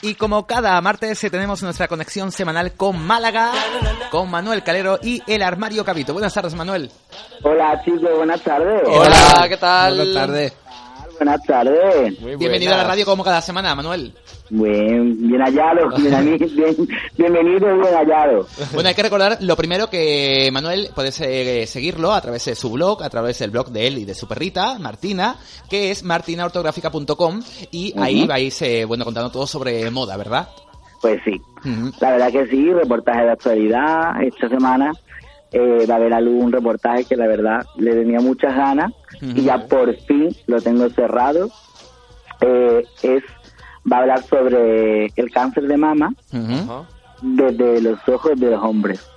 Y como cada martes eh, tenemos nuestra conexión semanal con Málaga, con Manuel Calero y el Armario Cabito. Buenas tardes, Manuel. Hola chicos, buenas tardes. Hola, ¿qué tal? Buenas tardes. Buenas tardes. Muy Bienvenido a la radio como cada semana, Manuel. Bien, bien hallado, bien, bien, bienvenido y bien hallado. Bueno, hay que recordar lo primero que Manuel puedes eh, seguirlo a través de su blog, a través del blog de él y de su perrita, Martina, que es martinaortográfica.com y ahí vais, eh, bueno, contando todo sobre moda, ¿verdad? Pues sí, la verdad que sí, reportaje de actualidad. Esta semana eh, va a haber a luz un reportaje que la verdad le tenía muchas ganas y ya por fin lo tengo cerrado. Eh, es va a hablar sobre el cáncer de mama desde los ojos de los hombres.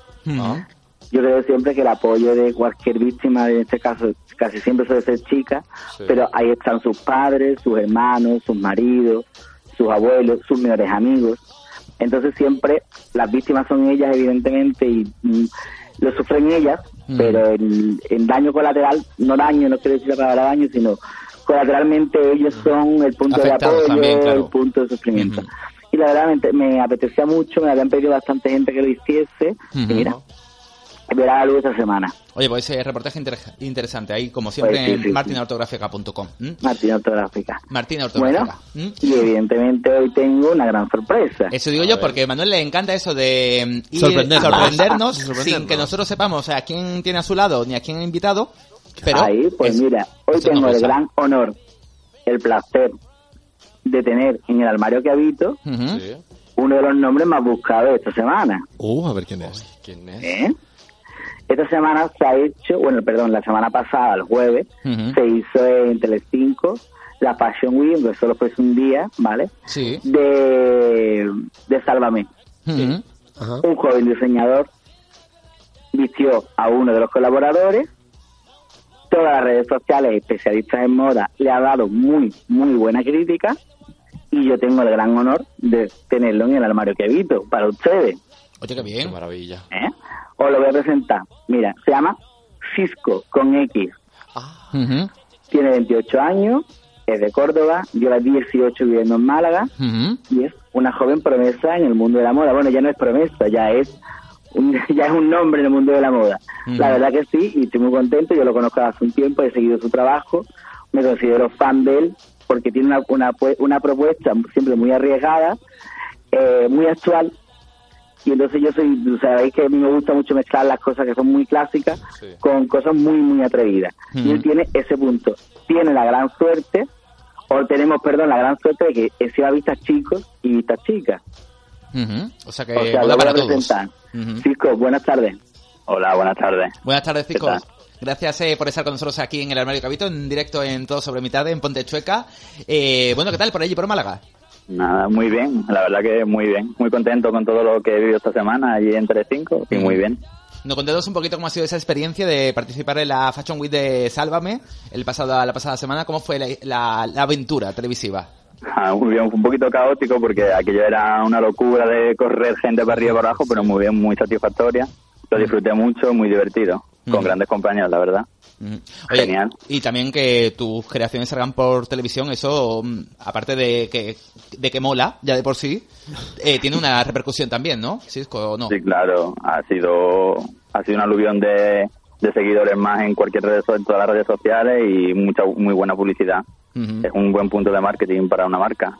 Yo creo siempre que el apoyo de cualquier víctima, en este caso casi siempre suele ser chica, Sí. pero ahí están sus padres, sus hermanos, sus maridos, sus abuelos, sus mejores amigos. Entonces siempre las víctimas son ellas, evidentemente, y mm, lo sufren ellas, Mm. pero el, el daño colateral, no daño, no quiero decir la palabra daño, sino colateralmente ellos son el punto Afectados de apoyo, también, claro. el punto de sufrimiento. Y la verdad me, me apetecía mucho, me habían pedido bastante gente que lo hiciese, Ujú. y mira, verá la luz esta semana. Oye, pues ese reportaje inter- interesante ahí, como siempre, Pues sí, sí, sí. en martinaortográfica.com. ¿m? Martín Ortográfica. Martina Bueno, Ortográfica. ¿m? y evidentemente hoy tengo una gran sorpresa. Eso digo yo porque a Manuel le encanta eso de mm, ir- Sorprendernos. sorprendernos Sorprendernos. sin que nosotros sepamos a quién tiene a su lado ni a quién ha invitado. Pero Ahí, pues es- mira, hoy tengo el gran honor, el placer de tener en el armario que habito uno de los nombres más buscados de esta semana. Uh, a ver quién es. ¿Quién es? ¿eh? Esta semana se ha hecho, bueno, perdón, la semana pasada, el jueves, se hizo en Telecinco la Fashion Week, que solo fue un día, ¿vale? Sí. De, de Sálvame. Un joven diseñador vistió a uno de los colaboradores. Todas las redes sociales, especialistas en moda, le han dado muy, muy buena crítica. Y yo tengo el gran honor de tenerlo en el armario que habito para ustedes. Oye, qué Qué bien. maravilla. ¿eh? Os lo voy a presentar. Mira, se llama Cisco con X. Ah. Tiene 28 años, es de Córdoba, lleva 18 viviendo en Málaga y es una joven promesa en el mundo de la moda. Bueno, ya no es promesa, ya es un, ya es un nombre en el mundo de la moda. La verdad que sí, y estoy muy contento. Yo lo conozco hace un tiempo, he seguido su trabajo, me considero fan de él porque tiene una, una, pue- una propuesta siempre muy arriesgada, eh, muy actual. Y entonces yo soy, sabéis que a mí me gusta mucho mezclar las cosas que son muy clásicas Sí. con cosas muy, muy atrevidas. Y él tiene ese punto. Tiene la gran suerte, o tenemos, perdón, la gran suerte de que él se va a vistas chicos y vistas chicas. O sea que o sea, voy para a presentar. Ujú. Cisco, buenas tardes. Hola, buenas tardes. Buenas tardes, ¿Qué Cisco. Gracias eh, por estar con nosotros aquí en el Armario Cabito, en directo en Todo Sobre Mitad, en Ponte Chueca. Eh, bueno, ¿qué tal por allí, por Málaga? Nada, muy bien, la verdad que muy bien. Muy contento con todo lo que he vivido esta semana allí en Telecinco y muy bien. Nos contanos un poquito cómo ha sido esa experiencia de participar en la Fashion Week de Sálvame el pasado, la pasada semana. ¿Cómo fue la, la- la aventura televisiva? Ah, muy bien, fue un poquito caótico porque aquello era una locura de correr gente para arriba y para abajo, pero muy bien, muy satisfactoria. Lo disfruté mucho, muy divertido, con Mm. grandes compañeros, la verdad. Oye, Genial. Y también que tus creaciones salgan por televisión, eso, mm, aparte de que, de que mola, ya de por sí, eh, tiene una repercusión también, ¿no? Cisco, ¿o no? Sí, claro, ha sido, ha sido un aluvión de, de seguidores más en cualquier red, en todas las redes sociales y mucha muy buena publicidad. Es un buen punto de marketing para una marca.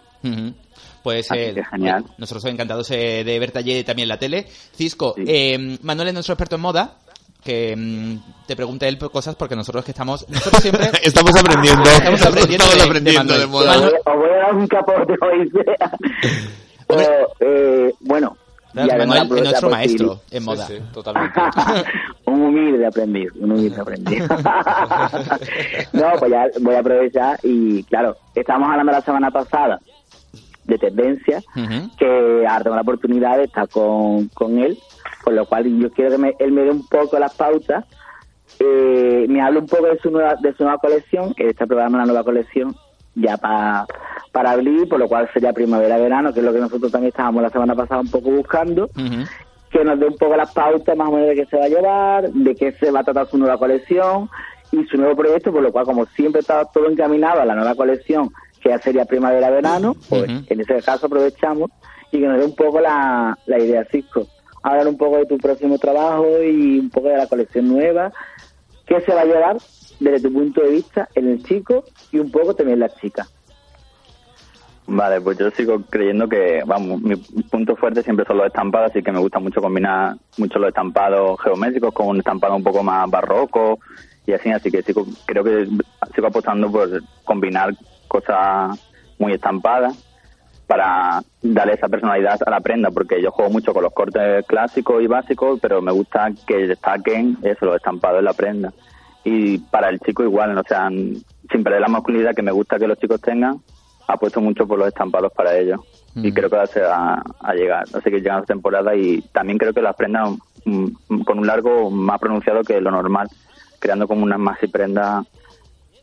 Pues eh, genial. nosotros encantados eh, de verte allí también en la tele. Cisco, Sí. eh, Manuel es nuestro experto en moda. Que mm, te pregunte él cosas porque nosotros que estamos. Nosotros siempre. Estamos aprendiendo. Estamos aprendiendo Estamos de- aprendiendo de moda. Os voy, a dar un capote hoy. Pero, eh, bueno, Claro, Manuel nuestro maestro en moda. Sí, sí, totalmente. un humilde aprendiz, un humilde aprendiz. no, pues ya voy a aprovechar y claro, estábamos hablando la semana pasada de tendencias, Ujú. que ahora tengo la oportunidad de estar con, con él, con lo cual yo quiero que me- él me dé un poco las pautas, eh, me hable un poco de su nueva, de su nueva colección, que está preparando una nueva colección ya pa- para abril, por lo cual sería primavera-verano, que es lo que nosotros también estábamos la semana pasada un poco buscando que nos dé un poco las pautas más o menos de qué se va a llevar, de qué se va a tratar su nueva colección y su nuevo proyecto, por lo cual como siempre está todo encaminado a la nueva colección, que ya sería primavera-verano, pues en ese caso aprovechamos y que nos dé un poco la, la idea, Cisco. Hablar un poco de tu próximo trabajo y un poco de la colección nueva, qué se va a llevar desde tu punto de vista en el chico y un poco también en la chica. Vale, pues yo sigo creyendo que, vamos, mi punto fuerte siempre son los estampados, así que me gusta mucho combinar mucho los estampados geométricos con un estampado un poco más barroco y así, así que sigo, creo que sigo apostando por combinar cosas muy estampadas para darle esa personalidad a la prenda, porque yo juego mucho con los cortes clásicos y básicos, pero me gusta que destaquen eso, los estampados en la prenda. Y para el chico igual, o sea, sin perder la masculinidad que me gusta que los chicos tengan, apuesto mucho por los estampados para ellos. Y Mm. creo que va a, llegar, así que llegan las temporadas y también creo que las prendas mm, con un largo más pronunciado que lo normal, creando como unas maxi prendas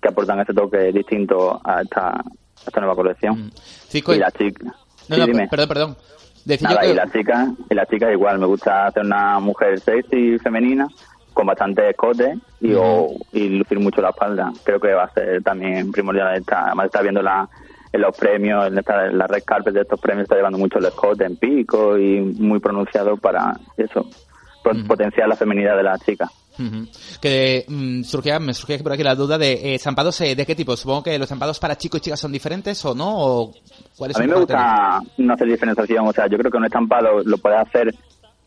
que aportan ese toque distinto a esta, esta nueva colección. Mm. Y la chica. no, sí, no, dime. perdón, perdón. Nada, que... y la chica, y la chica igual, me gusta hacer una mujer sexy femenina con bastante escote y, o- y lucir mucho la espalda. Creo que va a ser también primordial. Esta, además está viendo la, en los premios, en, esta, en la red carpet de estos premios está llevando mucho el escote en pico y muy pronunciado para eso, po- potenciar la feminidad de la chica. Que mm, surgía, me surgía por aquí la duda de eh, estampados eh, de qué tipo. Supongo que los estampados para chicos y chicas son diferentes o no. O ¿cuáles A mí me gusta no hacer diferenciación, o sea, yo creo que un estampado lo puede hacer,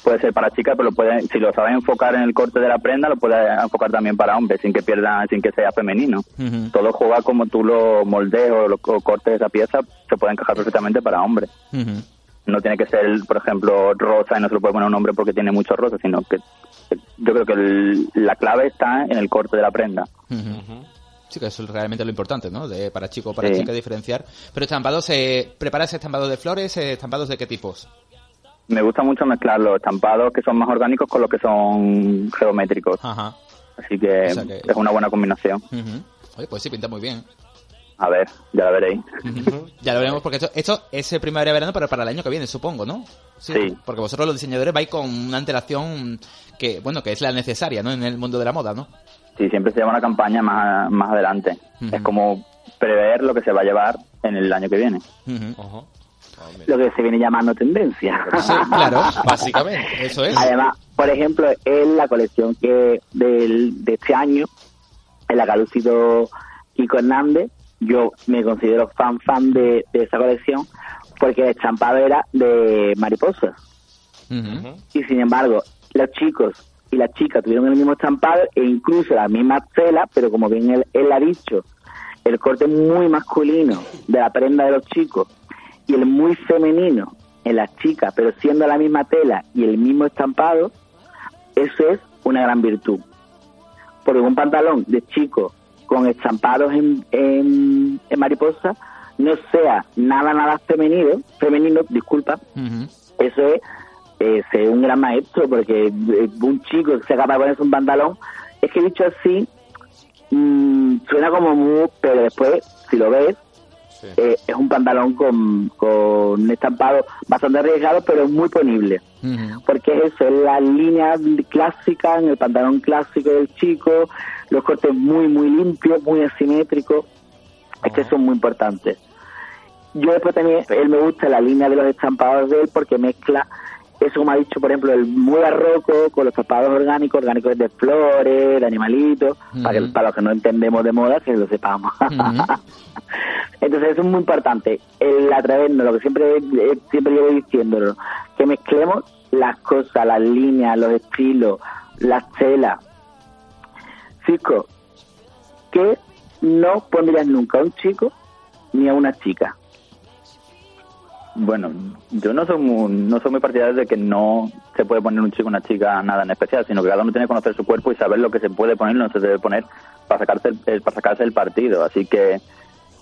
puede ser para chicas, pero lo puede, si lo sabes enfocar en el corte de la prenda, lo puedes enfocar también para hombres, sin que pierda, sin que sea femenino. Ujú. Todo juega como tú lo moldees o, lo, o cortes esa pieza, se puede encajar perfectamente para hombres. No tiene que ser, por ejemplo, rosa y no se lo puede poner un hombre porque tiene mucho rosa, sino que yo creo que el- la clave está en el corte de la prenda. Ujú. Sí, que eso es realmente lo importante, ¿no? De, para chico o para Sí. chica diferenciar. Pero estampados, eh, ¿preparas estampados de flores? eh, ¿Estampados de qué tipos? Me gusta mucho mezclar los estampados que son más orgánicos con los que son geométricos. Ajá. Así que, O sea que- es una buena combinación. Ujú. Oye, pues sí, pinta muy bien. A ver, ya la veréis. Ya lo veremos porque esto, esto es el primavera-verano, pero para el año que viene, supongo, ¿no? Sí. Porque vosotros los diseñadores vais con una antelación que, bueno, que es la necesaria, ¿no? En el mundo de la moda, ¿no? Sí, siempre se lleva una campaña más, más adelante. Es como prever lo que se va a llevar en el año que viene. Lo que se viene llamando tendencia. Sí, claro. Básicamente. Eso es. Además, por ejemplo, en la colección que del, de este año, en la que ha lucido Kiko Hernández, yo me considero fan fan de, de esa colección porque el estampado era de mariposas. Y sin embargo, los chicos y las chicas tuvieron el mismo estampado e incluso la misma tela, pero como bien él, él ha dicho, el corte muy masculino de la prenda de los chicos y el muy femenino en las chicas, pero siendo la misma tela y el mismo estampado, eso es una gran virtud. Porque un pantalón de chico con estampados en, en, en mariposa no sea nada, nada femenino, femenino, disculpa, eso es eh, ser un gran maestro, porque eh, un chico que sea capaz de ponerse un pantalón, es que dicho así, mm, suena como muy, pero después, si lo ves, Sí. eh, es un pantalón con, con estampado bastante arriesgado, pero muy ponible. Porque es eso, es la línea clásica, en el pantalón clásico del chico, los cortes muy, muy limpios, muy asimétricos, es que son muy importantes. Yo después también, él me gusta la línea de los estampados de él porque mezcla eso como ha dicho, por ejemplo, el muy barroco con los estampados orgánicos, orgánicos de flores, de animalitos, para, que, para los que no entendemos de moda, que lo sepamos. Entonces eso es muy importante, el atrevernos, lo que siempre eh, siempre llevo diciéndolo, que mezclemos las cosas, las líneas, los estilos, las telas. Cisco, ¿qué no pondrías nunca a un chico ni a una chica? Bueno, yo no soy muy, no soy muy partidario de que no se puede poner un chico una chica nada en especial, sino que cada uno tiene que conocer su cuerpo y saber lo que se puede poner y no se debe poner para sacarse el- para sacarse el partido. Así que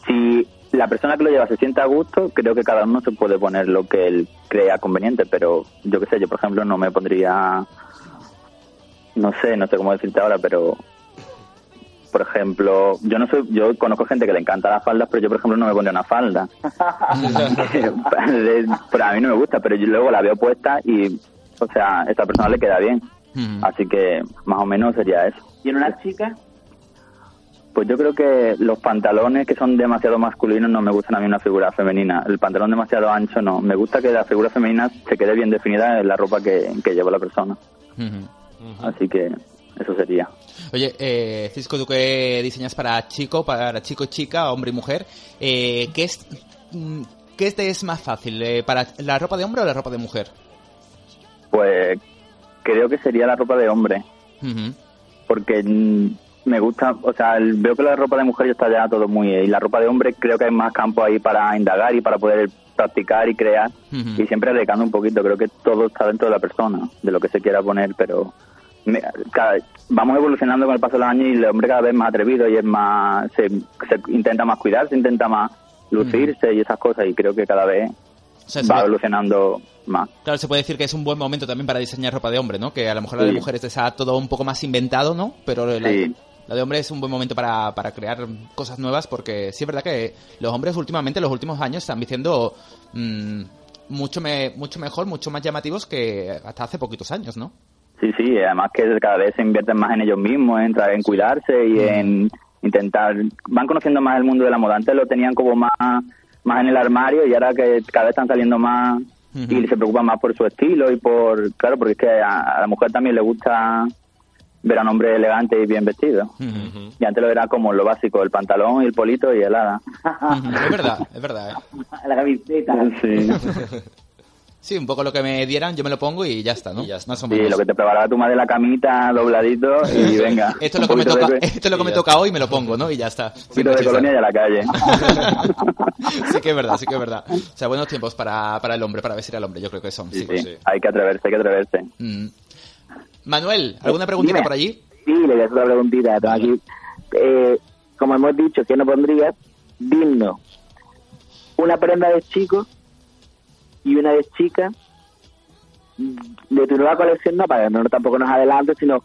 si la persona que lo lleva se siente a gusto, creo que cada uno se puede poner lo que él crea conveniente, pero yo qué sé, yo por ejemplo no me pondría, no sé, no sé cómo decirte ahora, pero por ejemplo, yo no soy, yo conozco gente que le encanta las faldas, pero yo por ejemplo no me pondría una falda. pero a mí no me gusta, pero yo luego la veo puesta y, o sea, a esta persona le queda bien. Así que más o menos sería eso. ¿Y en una chica? Pues yo creo que los pantalones que son demasiado masculinos no me gustan a mí una figura femenina. El pantalón demasiado ancho no. Me gusta que la figura femenina se quede bien definida en la ropa que, que lleva la persona. Así que eso sería. Oye, eh, Cisco, tú que diseñas para chico, para chico, chica, hombre y mujer, eh, ¿qué es mm, qué te es más fácil, eh, para la ropa de hombre o la ropa de mujer? Pues creo que sería la ropa de hombre. Ujú. Porque mm, me gusta, o sea, veo que la ropa de mujer ya está ya todo muy... Y la ropa de hombre creo que hay más campo ahí para indagar y para poder practicar y crear. Y siempre adecuando un poquito. Creo que todo está dentro de la persona, de lo que se quiera poner, pero cada- vamos evolucionando con el paso de los años y el hombre cada vez más atrevido y es más, se, se intenta más cuidarse, intenta más lucirse y esas cosas y creo que cada vez O sea, se va puede- evolucionando más. claro, se puede decir que es un buen momento también para diseñar ropa de hombre, ¿no? Que a lo mejor la de Sí. mujeres está todo un poco más inventado, ¿no? Pero la, Sí. la de hombre es un buen momento para, para crear cosas nuevas porque sí es verdad que los hombres últimamente, en los últimos años, están diciendo mm, mucho, me, mucho mejor, mucho más llamativos que hasta hace poquitos años, ¿no? Sí, sí, además que cada vez se invierten más en ellos mismos, en, en cuidarse y en intentar, van conociendo más el mundo de la moda. Antes lo tenían como más, más en el armario y ahora que cada vez están saliendo más y se preocupan más por su estilo y por, claro, porque es que a, a la mujer también le gusta ver a un hombre elegante y bien vestido. Y antes lo era como lo básico, el pantalón y el polito y el hada. Es verdad, es verdad. ¿eh? La camiseta. Sí, Sí, un poco lo que me dieran, yo me lo pongo y ya está, ¿no? Y ya está. Más o sí, lo que te preparaba tu madre la camita dobladito y venga. Esto es lo que me toca, de- esto es lo que Y me ya toca hoy y me lo pongo, ¿no? Y ya está. un poquito de colonia y a la calle. sí que es verdad, sí que es verdad. O sea, buenos tiempos para, para el hombre, para vestir al hombre, yo creo que son. Sí, Sí. hay que atreverse, hay que atreverse. Mm. Manuel, ¿alguna preguntita Dime. por allí? Sí, le voy a hacer una preguntita. Tengo aquí. Eh, como hemos dicho, ¿qué no pondrías? Digno. Una prenda de chico y una de chica de tu nueva colección, no, para no tampoco nos adelantes, sino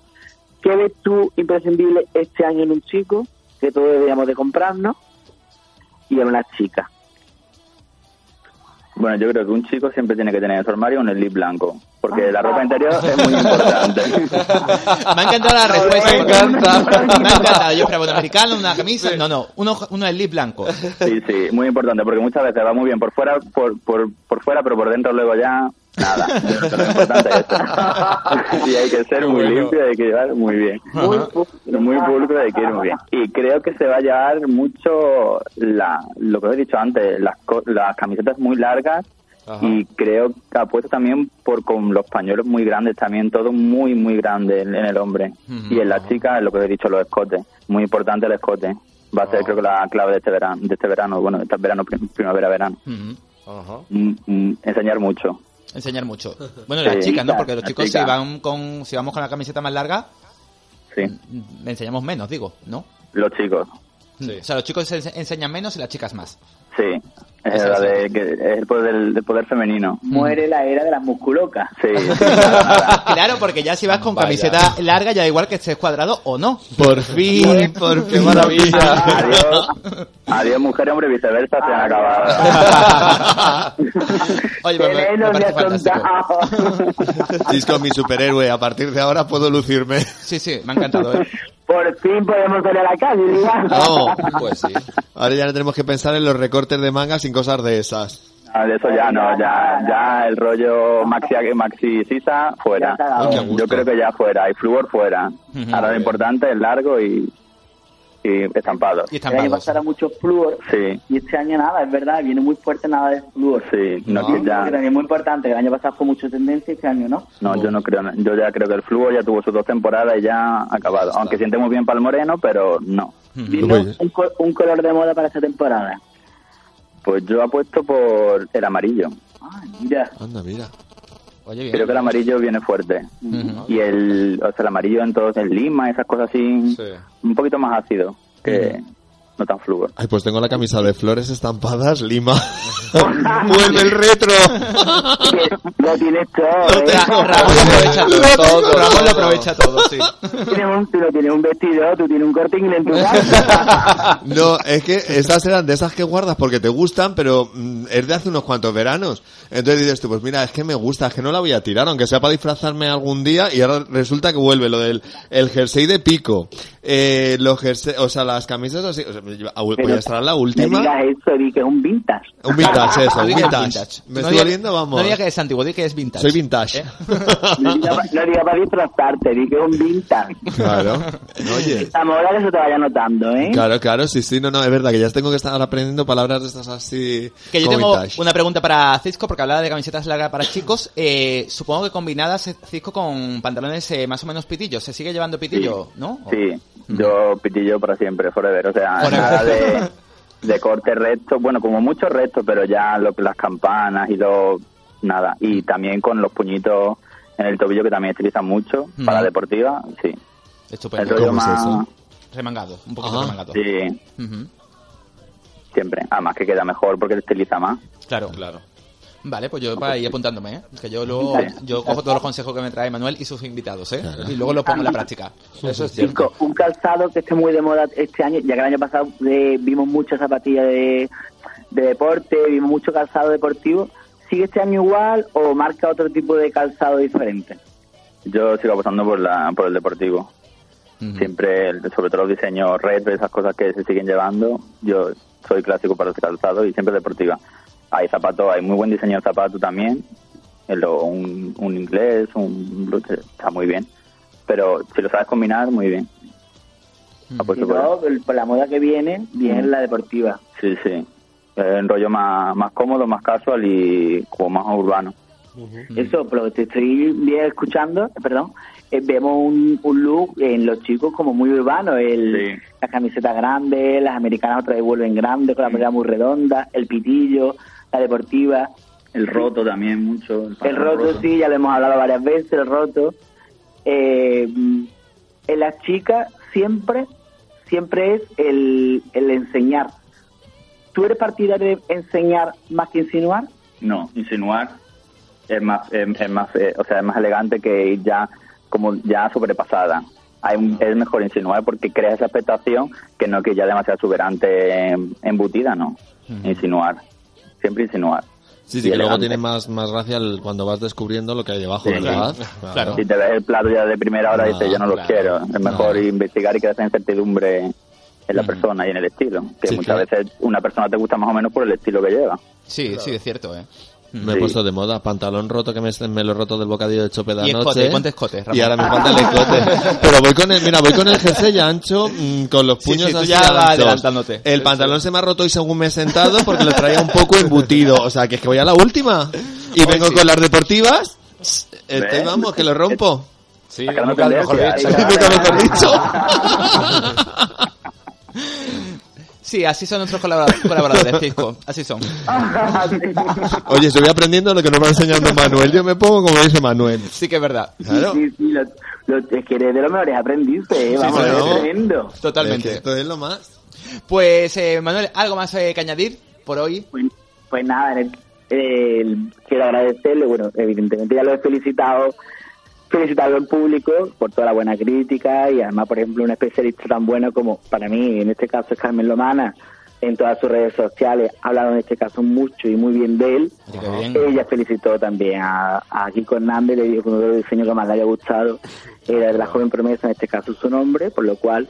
¿qué ves tú imprescindible este año en un chico que todos deberíamos de comprarnos y en una chica? Bueno, yo creo que un chico siempre tiene que tener en su armario un slip blanco, porque la ropa interior es muy importante. Me ha encantado la respuesta. Me encanta. Me ha encantado. Yo esperaba un americano, una camisa. No, no, uno, uno slip blanco. Sí, sí, muy importante, porque muchas veces va muy bien por fuera, por, por, por fuera, pero por dentro luego ya nada. Lo importante es eso. Y hay que ser muy Bueno. limpio, hay que llevar muy bien. Muy, Muy pulcro hay que ir muy bien. Y creo que se va a llevar mucho la, lo que os he dicho antes, las, co- las camisetas muy largas Ajá. y creo que apuesto también por con los pañuelos muy grandes también, todo muy, muy grande en, en el hombre. Y en las chicas, lo que os he dicho, los escotes. Muy importante el escote. Va a ser creo que la clave de este verano, de este verano bueno, de este verano, prim- primavera-verano. Mm, mm, enseñar mucho. Enseñar mucho. Bueno, las Sí, chicas, ¿no? Porque los chicos si van con, si vamos con la camiseta más larga, Sí, mm, enseñamos menos, digo, ¿no? los chicos. Sí. O sea, los chicos ense- enseñan menos y las chicas más. Sí, es, la de, que es el poder, del- del poder femenino. Muere la era de las musculocas. Sí. Claro, porque ya si vas con Vaya. camiseta larga, ya da igual que estés cuadrado o no. Por fin, por qué maravilla. Adiós, adiós mujer, hombre, viceversa, se han acabado. Oye, me, me- parece ha fantástico. contado. Cisco, mi superhéroe. A partir de ahora puedo lucirme. Sí, sí, me ha encantado, ¿eh? Por fin podemos salir a la calle, digamos. Vamos. Pues sí. Ahora ya no tenemos que pensar en los recortes de manga sin cosas de esas. Ah, de eso ya no, ya, ya el rollo maxi, maxi sisa fuera. Gusto. Yo creo que ya fuera, y flúor fuera. Ahora lo importante es largo y, y estampado. Y El año pasado era mucho flúor Sí, y este año nada, es verdad, viene muy fuerte nada de flúor. sí, no, No. que Que ya, también es muy importante, que el año pasado fue mucho tendencia y este año no. no, yo no creo, yo ya creo que el flúor ya tuvo sus dos temporadas y ya ha acabado. Aunque siente muy bien para el moreno, pero no. Ujú. Dinos Oye. un, co- un color de moda para esta temporada. Pues yo apuesto por el amarillo. Ay, mira. Anda, mira. Oye, bien. Creo que el amarillo viene fuerte. Y el, o sea, el amarillo entonces en lima, esas cosas así, Sí. un poquito más ácido que no tan fluo. Ay, pues tengo la camisa de flores estampadas, Lima. Vuelve el retro. Lo tienes todo, ¿eh? Ramón lo aprovecha todo. Todo, Ramón lo aprovecha todo, sí. Tienes un, tú no tienes un vestido, tú tienes un corte inglés en tu casa. No, es que esas eran de esas que guardas porque te gustan, pero mm, es de hace unos cuantos veranos. Entonces dices tú, pues mira, es que me gusta, es que no la voy a tirar, aunque sea para disfrazarme algún día, y ahora resulta que vuelve lo del el jersey de pico, eh, los jersey, o sea, las camisas así, o sea, voy a estar la No última. digas eso, di que es un vintage. Un vintage, eso, No un digas vintage. Me No estoy diga- volviendo, vamos. No diga que es antiguo, di que es vintage. Soy vintage. ¿Eh? No digas no digas para disfrazarte, di que es un vintage. Claro. Oye. Moda que se te vaya notando, ¿eh? Claro, claro, sí, sí, no, no, es verdad que ya tengo que estar aprendiendo palabras de estas así. Que yo tengo vintage. una pregunta para Cisco, porque hablaba de camisetas largas para chicos. Eh, supongo que combinadas eh, Cisco con pantalones eh, más o menos pitillos. ¿Se sigue llevando pitillo, no? ¿O- Sí, yo pitillo para siempre, forever. O sea, Forever. nada de, de corte recto, bueno, como mucho recto, pero ya lo, las campanas y lo nada. Y también con los puñitos en el tobillo que también se utilizan mucho Mm. para deportiva, sí. El Estupendo. rollo ¿Cómo es más, eso? Remangado, un poquito Ah, remangado. sí, Ujú. siempre. Además que queda mejor porque te estiliza más. Claro. Claro. Vale, pues yo para ir apuntándome, ¿eh? Que yo luego yo cojo todos los consejos que me trae Manuel y sus invitados, ¿eh? Claro. Y luego los pongo en la práctica. Eso es cierto. Chico, un calzado que esté muy de moda este año, ya que el año pasado eh, vimos muchas zapatillas de, de deporte, vimos mucho calzado deportivo, ¿sigue este año igual o marca otro tipo de calzado diferente? Yo sigo apostando por, la, por el deportivo. Siempre, el- sobre todo los diseños retro, esas cosas que se siguen llevando, yo soy clásico para el calzado y siempre deportiva. Hay zapatos, hay muy buen diseño de zapato también, el- un, un inglés, un blue, está muy bien. Pero si lo sabes combinar, muy bien. Mm. Por no, el- por la moda que viene, viene la deportiva. Sí, sí. Es un rollo más, más cómodo, más casual y como más urbano. Eso, pero te estoy bien escuchando, perdón, eh, vemos un, un look en los chicos como muy urbano, el, Sí. las camisetas grandes, las americanas otra vez vuelven grandes, con la polera muy redonda, el pitillo, la deportiva, El roto también mucho. el roto sí, ya lo hemos hablado varias veces, el roto. Eh, en las chicas siempre, siempre es el, el enseñar. ¿Tú eres partidario de enseñar más que insinuar? No, insinuar es más, es, es más, eh, o sea, es más elegante que ir ya como ya sobrepasada. Hay un- es mejor insinuar porque crea esa expectación que no que ya demasiado exuberante em, embutida, no. Insinuar, siempre insinuar. Sí, sí, Y que luego tiene más, más gracia el- cuando vas descubriendo lo que hay debajo, Sí, ¿verdad? Claro. Si te ves el plato ya de primera hora No, dices, yo no lo claro. quiero. Es mejor No. investigar y crear esa incertidumbre en la persona y en el estilo. Que Sí, muchas claro. veces una persona te gusta más o menos por el estilo que lleva. Sí, sí, es cierto, ¿eh? Me he Sí. puesto de moda, pantalón roto que me, me lo he roto del bocadillo de chope de Y anoche. escote, ponte escote, Ramón. Y ahora me falta el escote. Pero voy con el, mira, voy con el jersey ancho, mm, con los Sí, puños sí, tú así ya adelantándote. El pantalón se me ha roto y según me he sentado porque lo traía un poco embutido. O sea, que es que voy a la última. Y vengo con las deportivas. Este, vamos, que lo rompo. Sí, nunca mejor dicho. Sí, así son nuestros colabora- colaboradores, Cisco. Así son. Oye, estoy aprendiendo lo que nos va enseñando Manuel. Yo me pongo como dice Manuel. Sí que es verdad. Claro. Sí, sí, lo, lo- es que eres de los mejores aprendices, ¿eh? vamos, sí, no. tremendo. Es Totalmente. que esto es lo más. Pues, eh, Manuel, ¿algo más eh, que añadir por hoy? Pues, pues nada, en el- el- quiero agradecerle, bueno, evidentemente ya lo he felicitado, felicitarlo en público por toda la buena crítica y además, por ejemplo, un especialista tan bueno como para mí, en este caso es Carmen Lomana, en todas sus redes sociales, ha hablado en este caso mucho y muy bien de él. Bien. Ella felicitó también a, a Kiko Hernández, le dijo que uno de los diseños que más le haya gustado era de la joven promesa, en este caso su nombre, por lo cual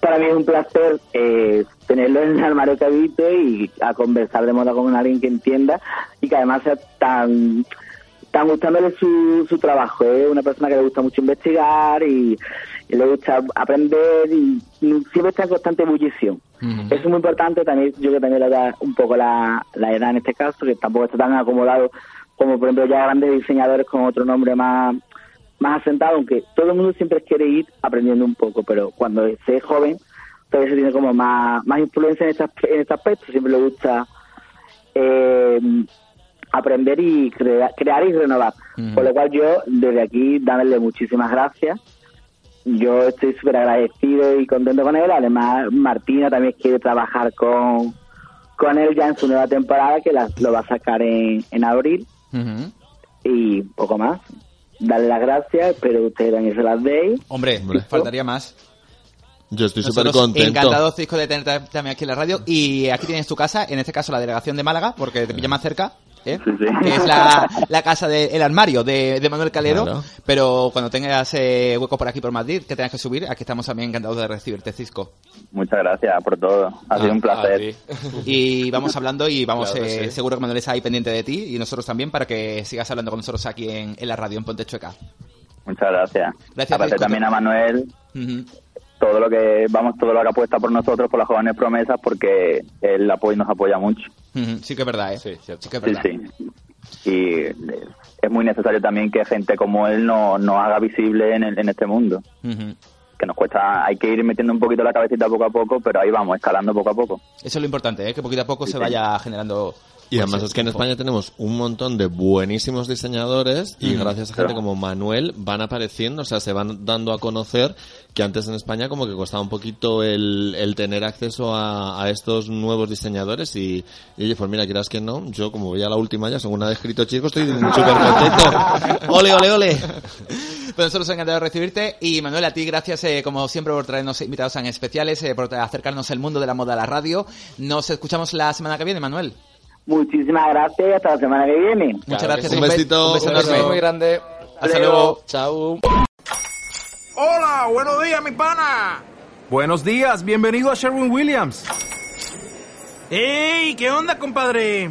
para mí es un placer eh, tenerlo en el armario que habito y a conversar de moda con alguien que entienda y que además sea tan tan gustándole su, su trabajo. Es una persona que le gusta mucho investigar y, y le gusta aprender y, y siempre está en constante ebullición. Eso es muy importante, también yo que también le da un poco la, la edad en este caso, que tampoco está tan acomodado como por ejemplo ya grandes diseñadores con otro nombre más, más asentado, aunque todo el mundo siempre quiere ir aprendiendo un poco, pero cuando se es joven todavía se tiene como más, más influencia en este, en este aspecto, siempre le gusta eh, aprender y crea- crear y renovar. Por lo cual yo desde aquí darle muchísimas gracias. Yo estoy súper agradecido y contento con él. Además, Martina también quiere trabajar con, con él ya en su nueva temporada, que la- lo va a sacar en, en abril. Y poco más. Darle las gracias, espero que ustedes también se las deis. Hombre, Hombre. faltaría más. Yo estoy súper contento. encantados, Cisco, de tenerte también aquí en la radio. Y aquí tienes tu casa, en este caso la delegación de Málaga, porque te pilla más cerca. ¿Eh? Sí, sí. Que es la, la casa del armario de, de Manuel Calero. Claro. Pero cuando tengas eh, hueco por aquí por Madrid, que tengas que subir, aquí estamos también encantados de recibirte, Cisco. Muchas gracias por todo. Ha sido un placer. Y vamos hablando y vamos, Claro que eh, sí. seguro que Manuel está ahí pendiente de ti y nosotros también para que sigas hablando con nosotros aquí en, en la radio, en Ponte Chueca. Muchas gracias. Gracias, Aparte también a Manuel. Todo lo que, vamos, todo lo que apuesta por nosotros, por las jóvenes promesas, porque él apoya, nos apoya mucho. Sí que es verdad, ¿eh? Sí, cierto. que es Sí, verdad. sí. Y eh, es muy necesario también que gente como él nos no haga visible en, el- en este mundo. Que nos cuesta, hay que ir metiendo un poquito la cabecita poco a poco, pero ahí vamos, escalando poco a poco. Eso es lo importante, ¿eh? que poquito a poco Sí, se sí. vaya generando... Y además pues, es que en. España tenemos un montón de buenísimos diseñadores y Ujú. gracias a gente como Manuel van apareciendo, o sea, se van dando a conocer que antes en España como que costaba un poquito el, el tener acceso a, a estos nuevos diseñadores y, y, oye, pues mira, quieras que no, yo como voy a la última ya, según ha escrito Chico, estoy súper contento. ¡Ole, ole, ole! Pues nosotros encantados de recibirte y Manuel, a ti gracias eh, como siempre por traernos invitados tan especiales, eh, por acercarnos el mundo de la moda a la radio. Nos escuchamos la semana que viene, Manuel. Muchísimas gracias y hasta la semana que viene. Muchas gracias. Un besito, Un beso un Un beso enorme. muy grande. Hasta luego. Chao. Hola, buenos días, mi pana. Buenos días, bienvenido a Sherwin Williams. ¡Ey! ¿Qué onda, compadre?